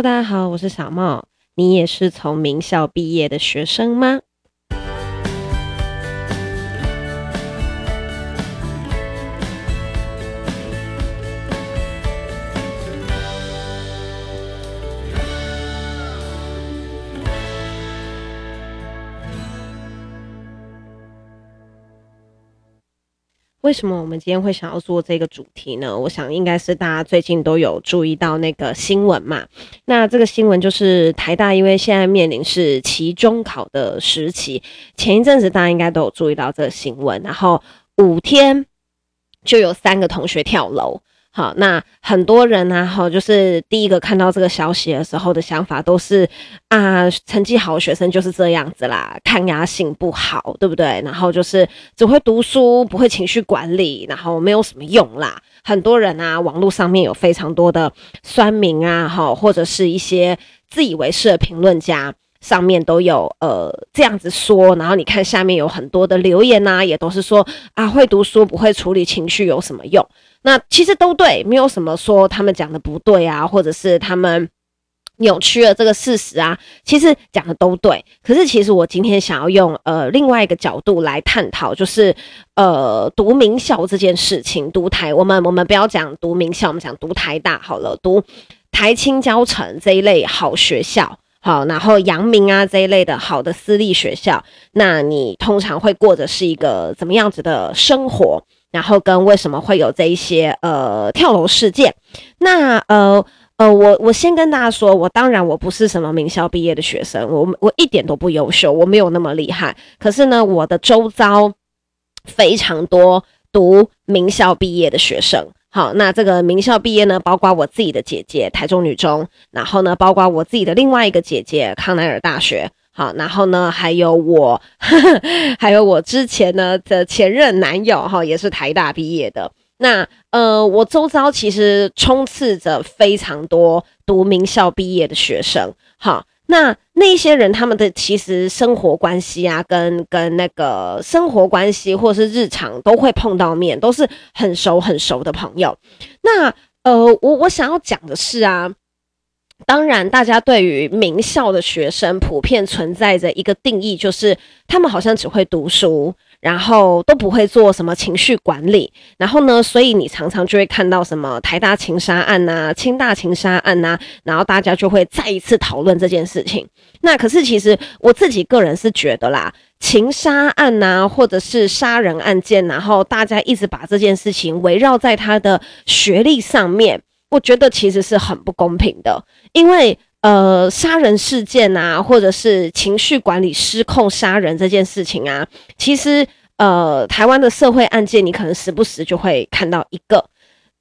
大家好，我是小茂。你也是从名校毕业的学生吗？为什么我们今天会想要做这个主题呢？我想应该是大家最近都有注意到那个新闻嘛。那这个新闻就是台大，因为现在面临是期中考的时期，前一阵子大家应该都有注意到这个新闻，然后五天就有三个同学跳楼。好，那很多人呢，哈，就是第一个看到这个消息的时候的想法都是啊，成绩好的学生就是这样子啦，抗压性不好，对不对？然后就是只会读书，不会情绪管理，然后没有什么用啦。很多人啊，网络上面有非常多的酸民啊，哈，或者是一些自以为是的评论家，上面都有呃这样子说。然后你看下面有很多的留言啊，也都是说啊，会读书不会处理情绪有什么用？那其实都对，没有什么说他们讲的不对啊，或者是他们扭曲了这个事实啊。其实讲的都对，可是其实我今天想要用呃另外一个角度来探讨，就是呃读名校这件事情，读台我们我们不要讲读名校，我们讲读台大好了，读台清交城这一类好学校，好，然后阳明啊这一类的好的私立学校，那你通常会过的是一个怎么样子的生活？然后跟为什么会有这一些呃跳楼事件？那呃呃，我我先跟大家说，我当然我不是什么名校毕业的学生，我我一点都不优秀，我没有那么厉害。可是呢，我的周遭非常多读名校毕业的学生。好，那这个名校毕业呢，包括我自己的姐姐台中女中，然后呢，包括我自己的另外一个姐姐康奈尔大学。好，然后呢，还有我，呵 呵还有我之前呢的前任男友哈，也是台大毕业的。那呃，我周遭其实充斥着非常多读名校毕业的学生。好，那那些人他们的其实生活关系啊，跟跟那个生活关系或是日常都会碰到面，都是很熟很熟的朋友。那呃，我我想要讲的是啊。当然，大家对于名校的学生普遍存在着一个定义，就是他们好像只会读书，然后都不会做什么情绪管理。然后呢，所以你常常就会看到什么台大情杀案呐、清大情杀案呐，然后大家就会再一次讨论这件事情。那可是其实我自己个人是觉得啦，情杀案呐，或者是杀人案件，然后大家一直把这件事情围绕在他的学历上面。我觉得其实是很不公平的，因为呃，杀人事件啊，或者是情绪管理失控杀人这件事情啊，其实呃，台湾的社会案件你可能时不时就会看到一个，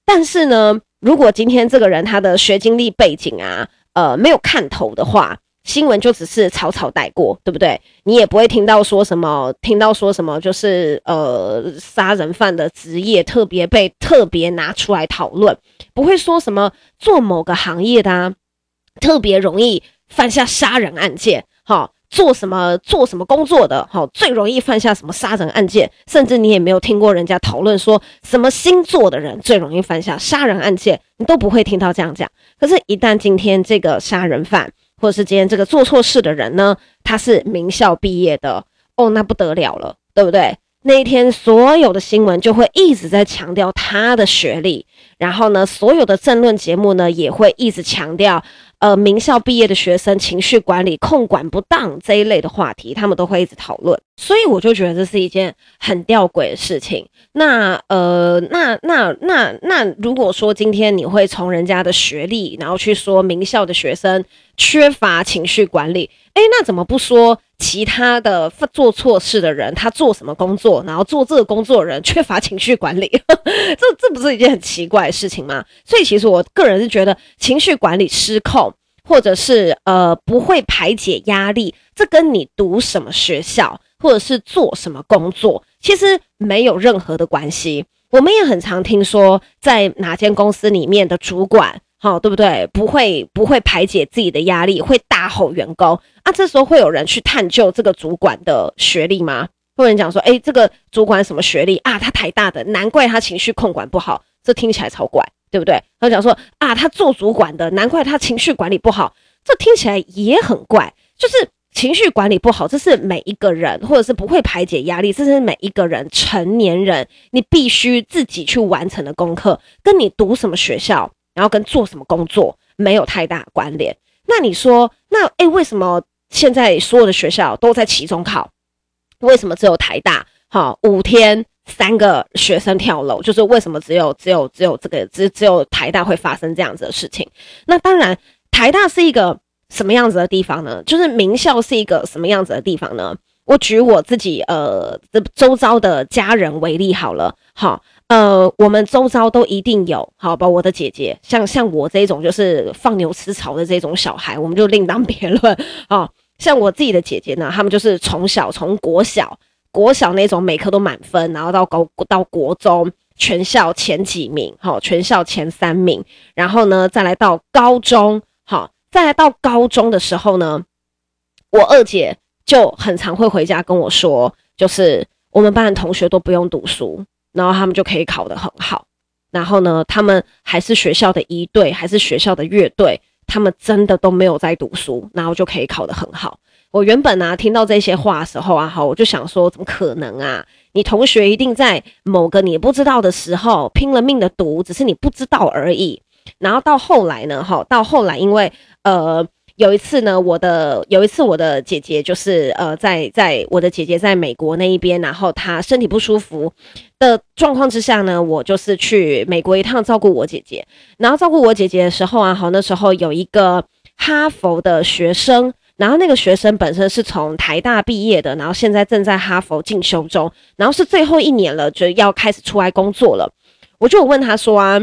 但是呢，如果今天这个人他的学经历背景啊，呃，没有看头的话。新闻就只是草草带过，对不对？你也不会听到说什么，听到说什么，就是呃，杀人犯的职业特别被特别拿出来讨论，不会说什么做某个行业的啊，特别容易犯下杀人案件，哈，做什么做什么工作的，哈，最容易犯下什么杀人案件，甚至你也没有听过人家讨论说什么星座的人最容易犯下杀人案件，你都不会听到这样讲。可是，一旦今天这个杀人犯，或者是今天这个做错事的人呢，他是名校毕业的哦，那不得了了，对不对？那一天所有的新闻就会一直在强调他的学历，然后呢，所有的政论节目呢也会一直强调。呃，名校毕业的学生情绪管理控管不当这一类的话题，他们都会一直讨论，所以我就觉得这是一件很吊诡的事情。那呃，那那那那，如果说今天你会从人家的学历，然后去说名校的学生缺乏情绪管理，诶，那怎么不说其他的做错事的人，他做什么工作，然后做这个工作的人缺乏情绪管理？这这不是一件很奇怪的事情吗？所以其实我个人是觉得情绪管理失控。或者是呃不会排解压力，这跟你读什么学校或者是做什么工作，其实没有任何的关系。我们也很常听说，在哪间公司里面的主管，好，对不对？不会不会排解自己的压力，会大吼员工啊。这时候会有人去探究这个主管的学历吗？会有人讲说，诶，这个主管什么学历啊？他台大的，难怪他情绪控管不好。这听起来超怪，对不对？他讲说啊，他做主管的，难怪他情绪管理不好。这听起来也很怪，就是情绪管理不好，这是每一个人，或者是不会排解压力，这是每一个人成年人你必须自己去完成的功课，跟你读什么学校，然后跟做什么工作没有太大关联。那你说，那诶，为什么现在所有的学校都在期中考？为什么只有台大？好，五天三个学生跳楼，就是为什么只有只有只有这个只只有台大会发生这样子的事情？那当然，台大是一个什么样子的地方呢？就是名校是一个什么样子的地方呢？我举我自己呃这周遭的家人为例好了，好，呃，我们周遭都一定有，好吧，我的姐姐，像像我这种就是放牛吃草的这种小孩，我们就另当别论啊。像我自己的姐姐呢，他们就是从小从国小。国小那种每科都满分，然后到高到国中全校前几名，好，全校前三名，然后呢再来到高中，好，再来到高中的时候呢，我二姐就很常会回家跟我说，就是我们班的同学都不用读书，然后他们就可以考得很好，然后呢，他们还是学校的仪队，还是学校的乐队，他们真的都没有在读书，然后就可以考得很好。我原本啊听到这些话的时候啊，哈，我就想说，怎么可能啊？你同学一定在某个你不知道的时候拼了命的读，只是你不知道而已。然后到后来呢，哈，到后来因为呃有一次呢，我的有一次我的姐姐就是呃在在我的姐姐在美国那一边，然后她身体不舒服的状况之下呢，我就是去美国一趟照顾我姐姐。然后照顾我姐姐的时候啊，好，那时候有一个哈佛的学生。然后那个学生本身是从台大毕业的，然后现在正在哈佛进修中，然后是最后一年了，就要开始出来工作了。我就有问他说啊，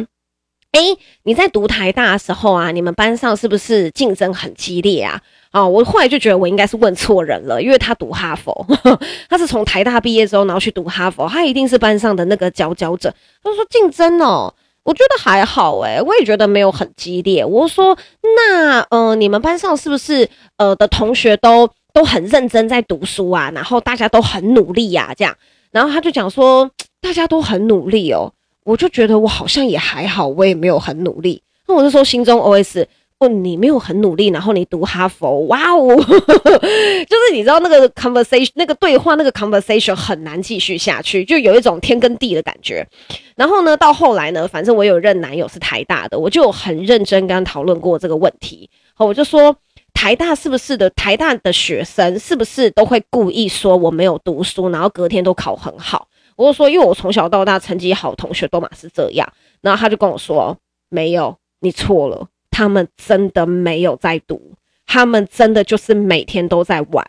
诶，你在读台大的时候啊，你们班上是不是竞争很激烈啊？哦，我后来就觉得我应该是问错人了，因为他读哈佛，呵呵，他是从台大毕业之后，然后去读哈佛，他一定是班上的那个佼佼者。他说竞争哦。我觉得还好诶，我也觉得没有很激烈。我说，那呃，你们班上是不是呃的同学都都很认真在读书啊？然后大家都很努力呀，这样。然后他就讲说，大家都很努力哦。我就觉得我好像也还好，我也没有很努力。那我就说心中 OS。你没有很努力，然后你读哈佛，哇哦，就是你知道那个 conversation 那个对话那个 conversation 很难继续下去，就有一种天跟地的感觉。然后呢，到后来呢，反正我有任男友是台大的，我就很认真跟他讨论过这个问题。好，我就说台大是不是的？台大的学生是不是都会故意说我没有读书，然后隔天都考很好？我就说，因为我从小到大成绩好，同学都嘛是这样。然后他就跟我说，没有，你错了。他们真的没有在读，他们真的就是每天都在玩，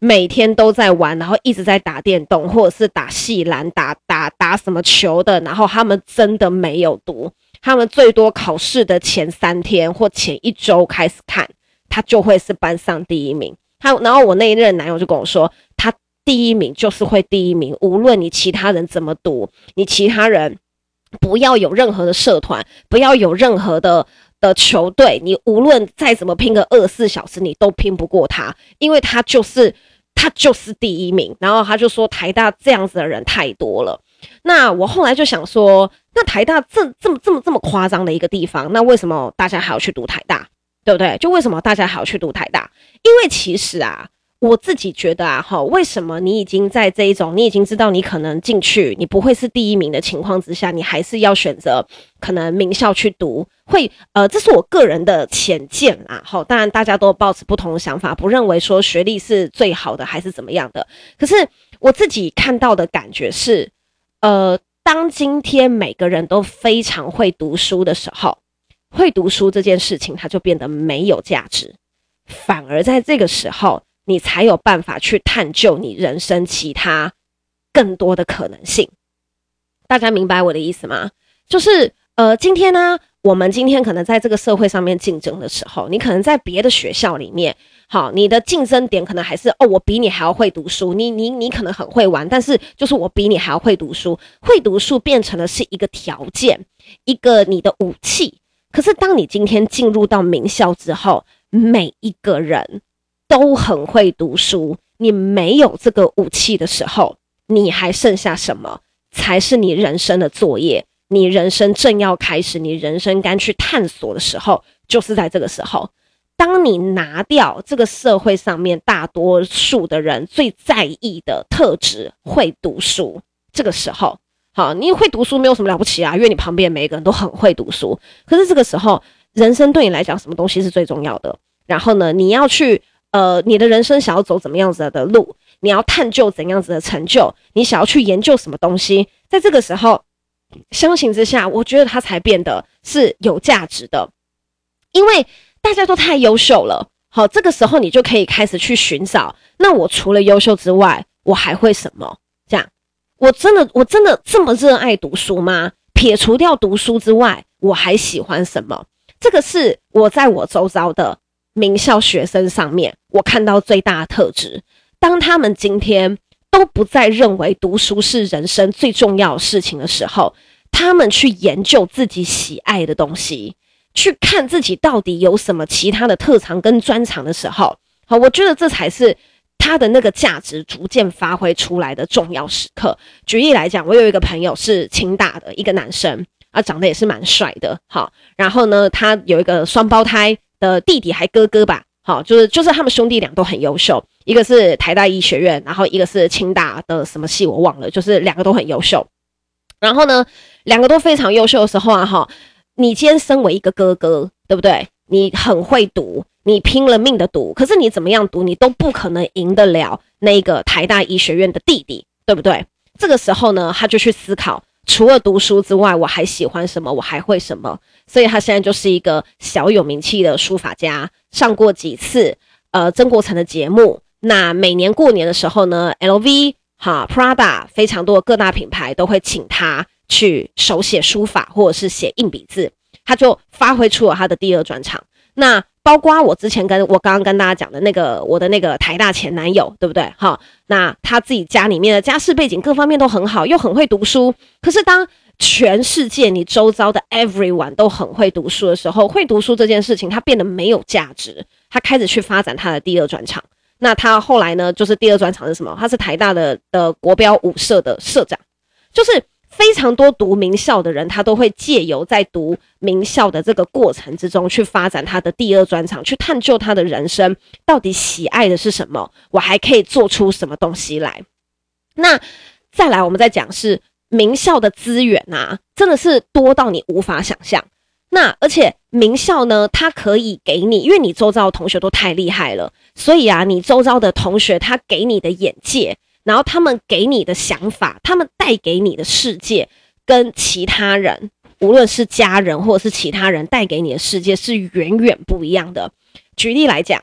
每天都在玩，然后一直在打电动，或者是打戏篮、打打打什么球的。然后他们真的没有读，他们最多考试的前三天或前一周开始看，他就会是班上第一名。他然后我那一任男友就跟我说，他第一名就是会第一名，无论你其他人怎么读，你其他人不要有任何的社团，不要有任何的。的球队，你无论再怎么拼个二十四小时，你都拼不过他，因为他就是他就是第一名。然后他就说台大这样子的人太多了。那我后来就想说，那台大这这么这么这么夸张的一个地方，那为什么大家还要去读台大？对不对？就为什么大家还要去读台大？因为其实啊。我自己觉得啊，哈，为什么你已经在这一种，你已经知道你可能进去，你不会是第一名的情况之下，你还是要选择可能名校去读，会，呃，这是我个人的浅见啦，哈，当然大家都抱持不同的想法，不认为说学历是最好的还是怎么样的，可是我自己看到的感觉是，呃，当今天每个人都非常会读书的时候，会读书这件事情它就变得没有价值，反而在这个时候。你才有办法去探究你人生其他更多的可能性。大家明白我的意思吗？就是呃，今天呢，我们今天可能在这个社会上面竞争的时候，你可能在别的学校里面，好，你的竞争点可能还是哦，我比你还要会读书，你你你可能很会玩，但是就是我比你还要会读书，会读书变成了是一个条件，一个你的武器。可是当你今天进入到名校之后，每一个人。都很会读书，你没有这个武器的时候，你还剩下什么才是你人生的作业？你人生正要开始，你人生该去探索的时候，就是在这个时候。当你拿掉这个社会上面大多数的人最在意的特质，会读书，这个时候，好，你会读书没有什么了不起啊，因为你旁边每一个人都很会读书。可是这个时候，人生对你来讲，什么东西是最重要的？然后呢，你要去，呃，你的人生想要走怎么样子的路？你要探究怎样子的成就？你想要去研究什么东西？在这个时候。相形之下，我觉得他才变得是有价值的，因为大家都太优秀了。好，这个时候你就可以开始去寻找，那我除了优秀之外，我还会什么？这样，我真的我真的这么热爱读书吗？撇除掉读书之外，我还喜欢什么？这个是我在我周遭的名校学生上面，我看到最大的特质。当他们今天。都不再认为读书是人生最重要的事情的时候，他们去研究自己喜爱的东西，去看自己到底有什么其他的特长跟专长的时候，好，我觉得这才是他的那个价值逐渐发挥出来的重要时刻。举例来讲，我有一个朋友是清大的一个男生啊，长得也是蛮帅的，好，然后呢，他有一个双胞胎的弟弟还哥哥吧。好，就是就是他们兄弟俩都很优秀，一个是台大医学院，然后一个是清大的什么系我忘了，就是两个都很优秀。然后呢，两个都非常优秀的时候啊，哈，你今天身为一个哥哥，对不对？你很会读，你拼了命的读，可是你怎么样读，你都不可能赢得了那个台大医学院的弟弟，对不对？这个时候呢，他就去思考。除了读书之外，我还喜欢什么？我还会什么？所以他现在就是一个小有名气的书法家，上过几次呃曾国城的节目。那每年过年的时候呢，LV 哈 Prada 非常多各大品牌都会请他去手写书法或者是写硬笔字，他就发挥出了他的第二专长。那包括我之前跟我刚刚跟大家讲的那个我的那个台大前男友，对不对？哈，那他自己家里面的家世背景各方面都很好，又很会读书。可是当全世界你周遭的 everyone 都很会读书的时候，会读书这件事情他变得没有价值。他开始去发展他的第二专长。那他后来呢？就是第二专长是什么？他是台大的的国标舞社的社长，就是。非常多读名校的人，他都会借由在读名校的这个过程之中，去发展他的第二专长，去探究他的人生到底喜爱的是什么，我还可以做出什么东西来。那再来，我们再讲是名校的资源啊，真的是多到你无法想象。那而且名校呢，它可以给你，因为你周遭的同学都太厉害了，所以啊，你周遭的同学他给你的眼界。然后他们给你的想法，他们带给你的世界，跟其他人，无论是家人或者是其他人带给你的世界是远远不一样的。举例来讲，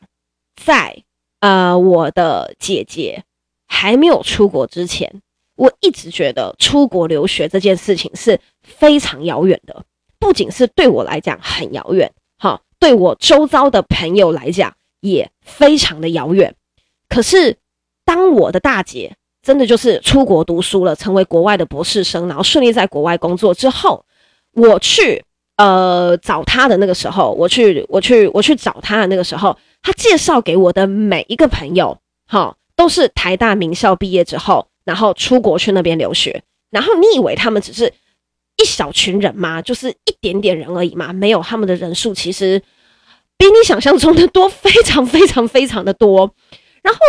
在呃我的姐姐还没有出国之前，我一直觉得出国留学这件事情是非常遥远的，不仅是对我来讲很遥远，哈，对我周遭的朋友来讲也非常的遥远。可是。当我的大姐真的就是出国读书了，成为国外的博士生，然后顺利在国外工作之后，我去呃找她的那个时候，我去我去我去找她的那个时候，她介绍给我的每一个朋友，哈，都是台大名校毕业之后，然后出国去那边留学。然后你以为他们只是一小群人吗？就是一点点人而已吗？没有，他们的人数其实比你想象中的多，非常非常非常的多。然后。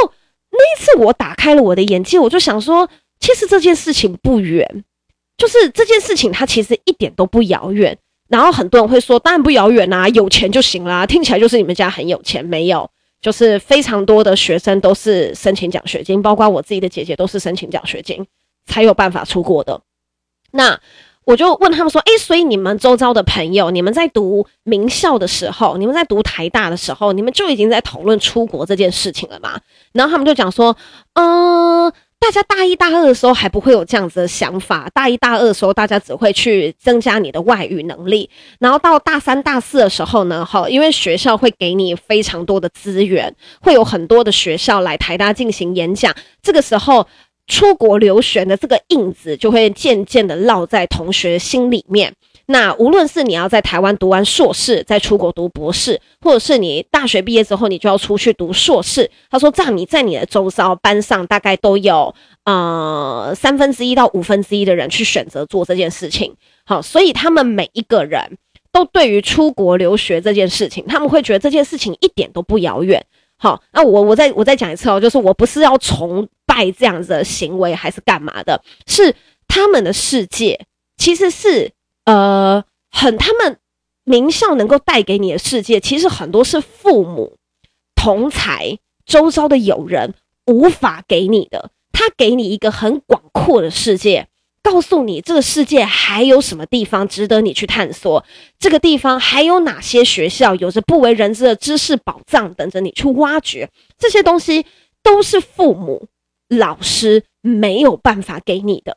那一次我打开了我的眼界，我就想说，其实这件事情不远，就是这件事情它其实一点都不遥远。然后很多人会说，当然不遥远啊，有钱就行啦。听起来就是你们家很有钱，没有，就是非常多的学生都是申请奖学金，包括我自己的姐姐都是申请奖学金才有办法出国的。那。我就问他们说：“诶，所以你们周遭的朋友，你们在读名校的时候，你们在读台大的时候，你们就已经在讨论出国这件事情了吗？”然后他们就讲说：“嗯，大家大一大二的时候还不会有这样子的想法，大一大二的时候，大家只会去增加你的外语能力。然后到大三大四的时候呢，哈，因为学校会给你非常多的资源，会有很多的学校来台大进行演讲，这个时候。”出国留学的这个印子就会渐渐的烙在同学心里面，那无论是你要在台湾读完硕士再出国读博士，或者是你大学毕业之后你就要出去读硕士，他说这样你在你的周遭班上大概都有呃三分之一到五分之一的人去选择做这件事情。好，所以他们每一个人都对于出国留学这件事情，他们会觉得这件事情一点都不遥远。好，那我我再我再讲一次哦，就是我不是要崇拜这样子的行为，还是干嘛的，是他们的世界其实是呃很他们名校能够带给你的世界，其实很多是父母同才周遭的友人无法给你的，他给你一个很广阔的世界。告诉你这个世界还有什么地方值得你去探索，这个地方还有哪些学校有着不为人知的知识宝藏等着你去挖掘，这些东西都是父母、老师没有办法给你的。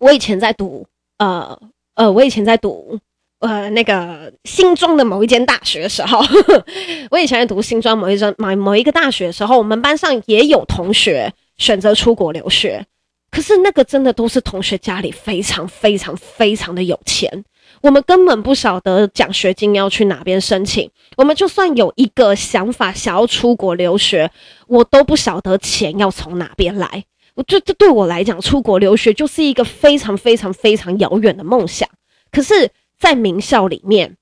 我以前在读，呃呃，我以前在读，呃，那个新庄的某一间大学的时候，我以前在读新庄某一间某某一个大学的时候，我们班上也有同学选择出国留学。可是那个真的都是同学家里非常非常非常的有钱，我们根本不晓得奖学金要去哪边申请。我们就算有一个想法想要出国留学，我都不晓得钱要从哪边来。我这这对我来讲，出国留学就是一个非常非常非常遥远的梦想。可是，在名校里面，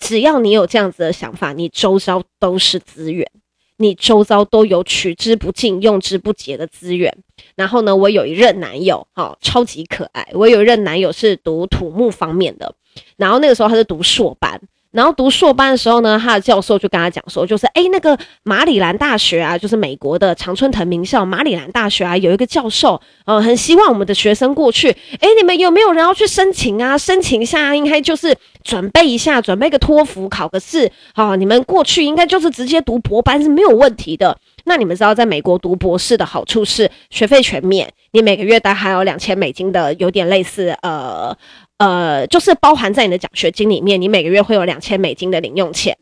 只要你有这样子的想法，你周遭都是资源。你周遭都有取之不尽、用之不竭的资源。然后呢，我有一任男友，哦，超级可爱。我有一任男友是读土木方面的，然后那个时候他是读硕班。然后读硕班的时候呢，他的教授就跟他讲说，就是诶，那个马里兰大学啊，就是美国的常春藤名校马里兰大学啊，有一个教授，嗯，很希望我们的学生过去。诶，你们有没有人要去申请啊？申请一下，应该就是准备一下，准备个托福，考个试。好，你们过去应该就是直接读博班是没有问题的。那你们知道，在美国读博士的好处是学费全免，你每个月大概还有两千美金的，有点类似呃。呃，就是包含在你的奖学金里面，你每个月会有两千美金的零用钱，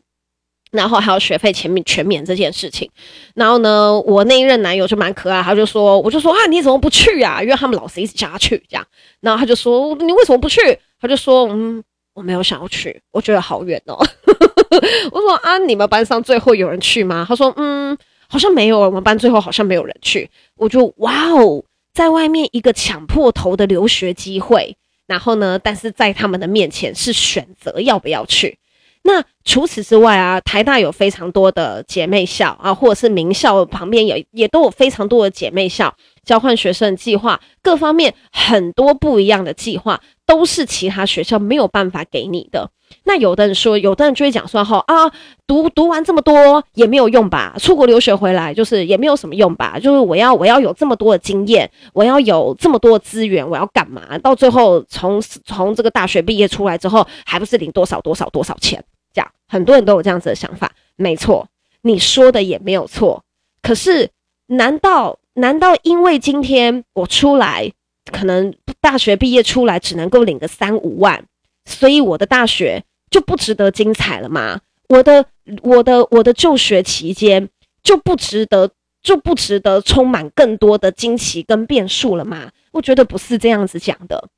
然后还有学费全免全免这件事情。然后呢，我那一任男友就蛮可爱，他就说，我就说啊，你怎么不去啊？因为他们老师一直叫他去这样。然后他就说，你为什么不去？他就说，嗯，我没有想要去，我觉得好远哦。我说啊，你们班上最后有人去吗？他说，嗯，好像没有，我们班最后好像没有人去。我就哇哦，在外面一个抢破头的留学机会。然后呢，但是在他们的面前是选择要不要去。那除此之外啊，台大有非常多的姐妹校啊，或者是名校旁边也也都有非常多的姐妹校。交换学生计划，各方面很多不一样的计划，都是其他学校没有办法给你的。那有的人说，有的人就会讲说，哈啊，读读完这么多也没有用吧？出国留学回来就是也没有什么用吧？就是我要我要有这么多的经验，我要有这么多的资源，我要干嘛？到最后从从这个大学毕业出来之后，还不是领多少多少多少钱？这样很多人都有这样子的想法。没错，你说的也没有错。可是难道？难道因为今天我出来，可能大学毕业出来只能够领个三五万，所以我的大学就不值得精彩了吗？我的我的我的就学期间就不值得就不值得充满更多的惊奇跟变数了吗？我觉得不是这样子讲的。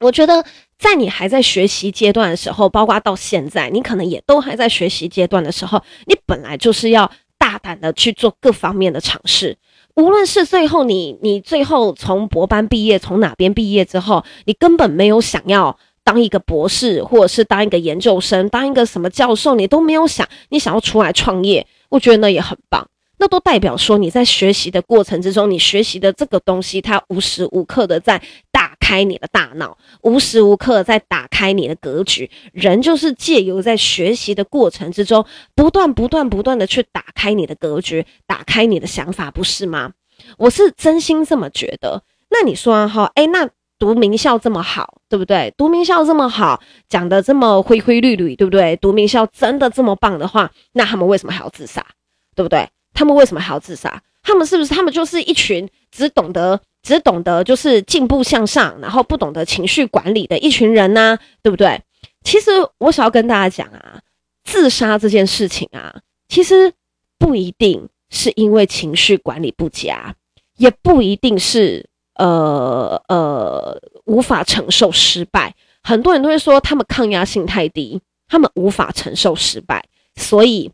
我觉得在你还在学习阶段的时候，包括到现在，你可能也都还在学习阶段的时候，你本来就是要大胆的去做各方面的尝试。无论是最后你你最后从博班毕业，从哪边毕业之后，你根本没有想要当一个博士，或者是当一个研究生，当一个什么教授，你都没有想，你想要出来创业，我觉得那也很棒。那都代表说你在学习的过程之中，你学习的这个东西，它无时无刻的在打开你的大脑，无时无刻在打开你的格局。人就是借由在学习的过程之中，不断、不断、不断的去打开你的格局，打开你的想法，不是吗？我是真心这么觉得。那你说哈，诶，那读名校这么好，对不对？读名校这么好，讲的这么灰灰绿绿，对不对？读名校真的这么棒的话，那他们为什么还要自杀，对不对？他们为什么还要自杀？他们是不是他们就是一群只懂得只懂得就是进步向上，然后不懂得情绪管理的一群人呢？对不对？其实我想要跟大家讲啊，自杀这件事情啊，其实不一定是因为情绪管理不佳，也不一定是呃呃无法承受失败，很多人都会说他们抗压性太低，他们无法承受失败，所以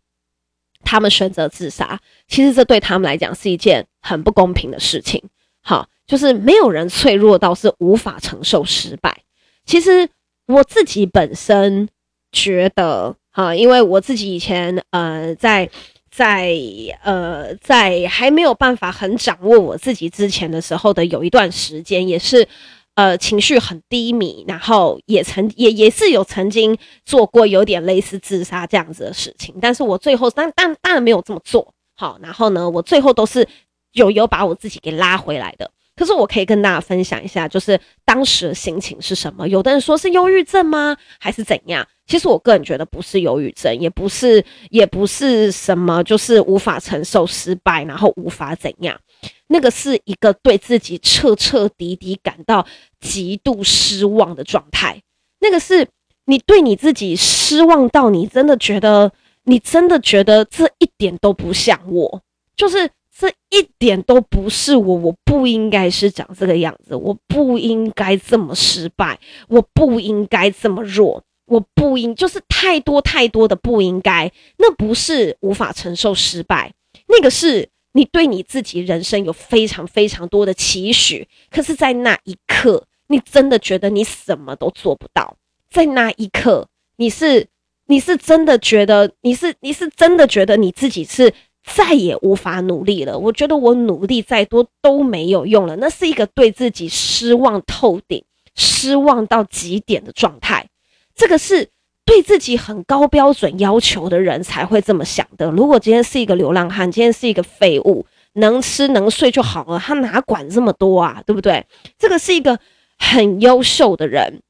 他们选择自杀。其实这对他们来讲是一件很不公平的事情。好，就是没有人脆弱到是无法承受失败。其实我自己本身觉得，哈，因为我自己以前呃在。在呃，在还没有办法很掌握我自己之前的时候的有一段时间，也是呃情绪很低迷，然后也曾也也是有曾经做过有点类似自杀这样子的事情，但是我最后但但当然没有这么做好，然后呢，我最后都是有有把我自己给拉回来的。可是我可以跟大家分享一下，就是当时的心情是什么？有的人说是忧郁症吗？还是怎样？其实我个人觉得不是忧郁症，也不是，也不是什么，就是无法承受失败，然后无法怎样。那个是一个对自己彻彻底底感到极度失望的状态。那个是你对你自己失望到你真的觉得，你真的觉得这一点都不像我，就是。这一点都不是我，我不应该是长这个样子，我不应该这么失败，我不应该这么弱，我不应就是太多太多的不应该。那不是无法承受失败，那个是你对你自己人生有非常非常多的期许，可是，在那一刻，你真的觉得你什么都做不到。在那一刻，你是你是真的觉得你是你是真的觉得你自己是。再也无法努力了。我觉得我努力再多都没有用了。那是一个对自己失望透顶、失望到极点的状态。这个是对自己很高标准要求的人才会这么想的。如果今天是一个流浪汉，今天是一个废物，能吃能睡就好了，他哪管这么多啊？对不对？这个是一个很优秀的人。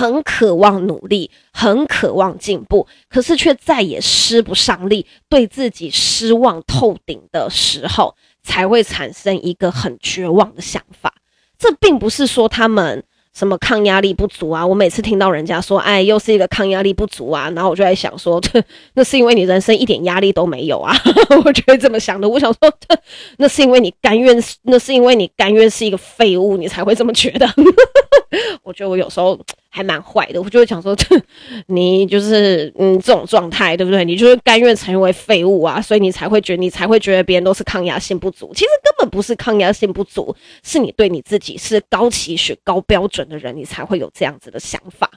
很渴望努力，很渴望进步，可是却再也施不上力，对自己失望透顶的时候，才会产生一个很绝望的想法。这并不是说他们什么抗压力不足啊。我每次听到人家说，哎，又是一个抗压力不足啊，然后我就在想说，那是因为你人生一点压力都没有啊。我觉得这么想的。我想说，那是因为你甘愿，那是因为你甘愿是一个废物，你才会这么觉得。我觉得我有时候。还蛮坏的，我就会想说，你就是嗯这种状态，对不对？你就是甘愿成为废物啊，所以你才会觉得你才会觉得别人都是抗压性不足。其实根本不是抗压性不足，是你对你自己是高期许、高标准的人，你才会有这样子的想法。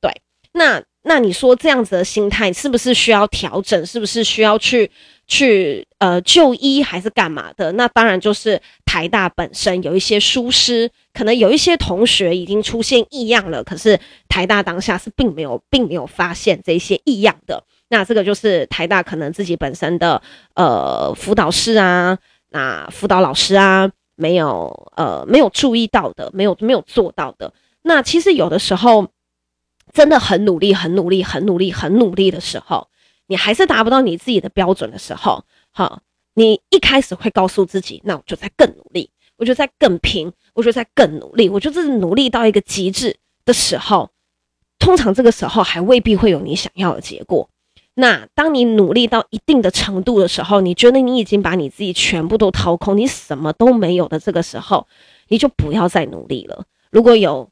对，那那你说这样子的心态是不是需要调整？是不是需要去？去呃就医还是干嘛的？那当然就是台大本身有一些疏失，可能有一些同学已经出现异样了，可是台大当下是并没有并没有发现这些异样的。那这个就是台大可能自己本身的呃辅导室啊，那辅导老师啊没有呃没有注意到的，没有没有做到的。那其实有的时候真的很努力，很努力，很努力，很努力的时候。你还是达不到你自己的标准的时候，好，你一开始会告诉自己，那我就在更努力，我就在更拼，我就在更努力，我就是努力到一个极致的时候，通常这个时候还未必会有你想要的结果。那当你努力到一定的程度的时候，你觉得你已经把你自己全部都掏空，你什么都没有的这个时候，你就不要再努力了。如果有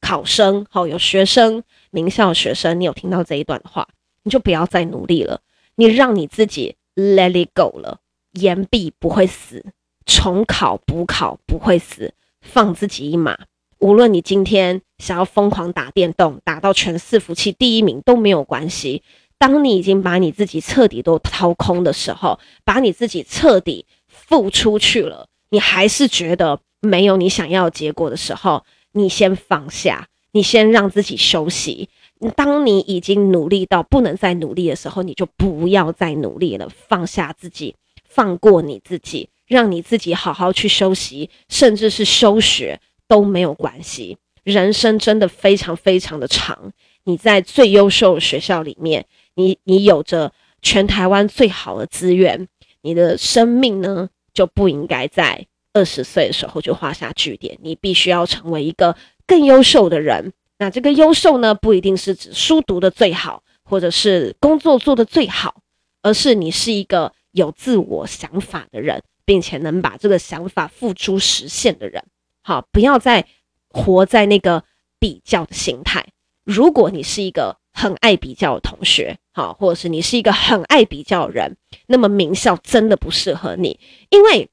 考生，好，有学生，名校学生，你有听到这一段的话。你就不要再努力了，你让你自己 let it go 了。延毕不会死，重考补考不会死，放自己一马。无论你今天想要疯狂打电动，打到全伺服器第一名都没有关系。当你已经把你自己彻底都掏空的时候，把你自己彻底付出去了，你还是觉得没有你想要结果的时候，你先放下，你先让自己休息。当你已经努力到不能再努力的时候，你就不要再努力了，放下自己，放过你自己，让你自己好好去休息，甚至是休学都没有关系。人生真的非常非常的长，你在最优秀的学校里面，你你有着全台湾最好的资源，你的生命呢就不应该在二十岁的时候就画下句点，你必须要成为一个更优秀的人。那这个优秀呢，不一定是指书读得最好，或者是工作做得最好，而是你是一个有自我想法的人，并且能把这个想法付诸实现的人。好，不要再活在那个比较的心态。如果你是一个很爱比较的同学，好，或者是你是一个很爱比较的人，那么名校真的不适合你，因为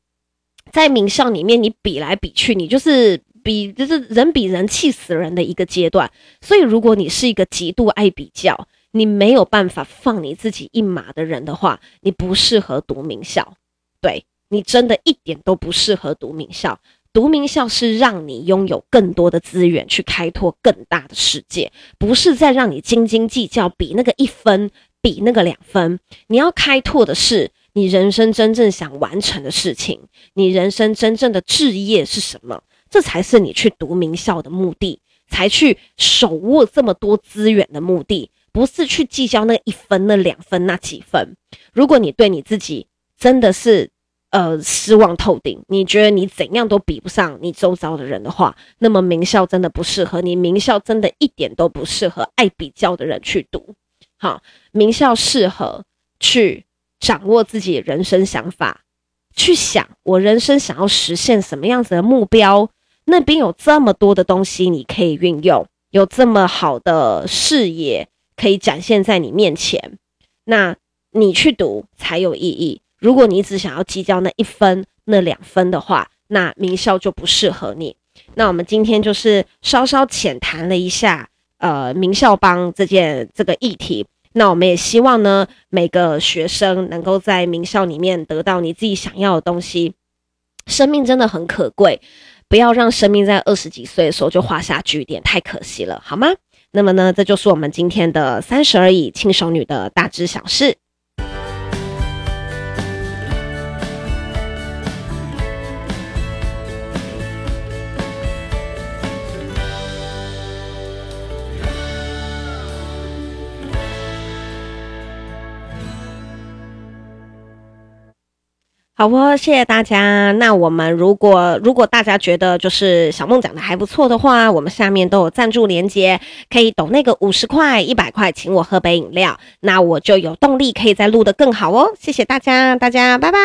在名校里面，你比来比去，你就是比就是人比人气死人的一个阶段。所以，如果你是一个极度爱比较，你没有办法放你自己一马的人的话，你不适合读名校。对，你真的一点都不适合读名校。读名校是让你拥有更多的资源去开拓更大的世界，不是在让你斤斤计较比那个一分，比那个两分。你要开拓的是你人生真正想完成的事情，你人生真正的志业是什么？这才是你去读名校的目的，才去手握这么多资源的目的，不是去计较那一分、那两分、那几分。如果你对你自己真的是，呃，失望透顶。你觉得你怎样都比不上你周遭的人的话，那么名校真的不适合你。名校真的一点都不适合爱比较的人去读。好，名校适合去掌握自己人生想法，去想我人生想要实现什么样子的目标。那边有这么多的东西你可以运用，有这么好的视野可以展现在你面前，那你去读才有意义。如果你只想要计较那一分、那两分的话，那名校就不适合你。那我们今天就是稍稍浅谈了一下，呃，名校帮这件这个议题。那我们也希望呢，每个学生能够在名校里面得到你自己想要的东西。生命真的很可贵，不要让生命在二十几岁的时候就画下句点，太可惜了，好吗？那么呢，这就是我们今天的三十而已轻熟女的大致小事。好哦，谢谢大家。那我们如果如果大家觉得就是小梦讲的还不错的话，我们下面都有赞助连接，可以抖那个五十块、一百块，请我喝杯饮料，那我就有动力可以再录得更好哦。谢谢大家，大家拜拜。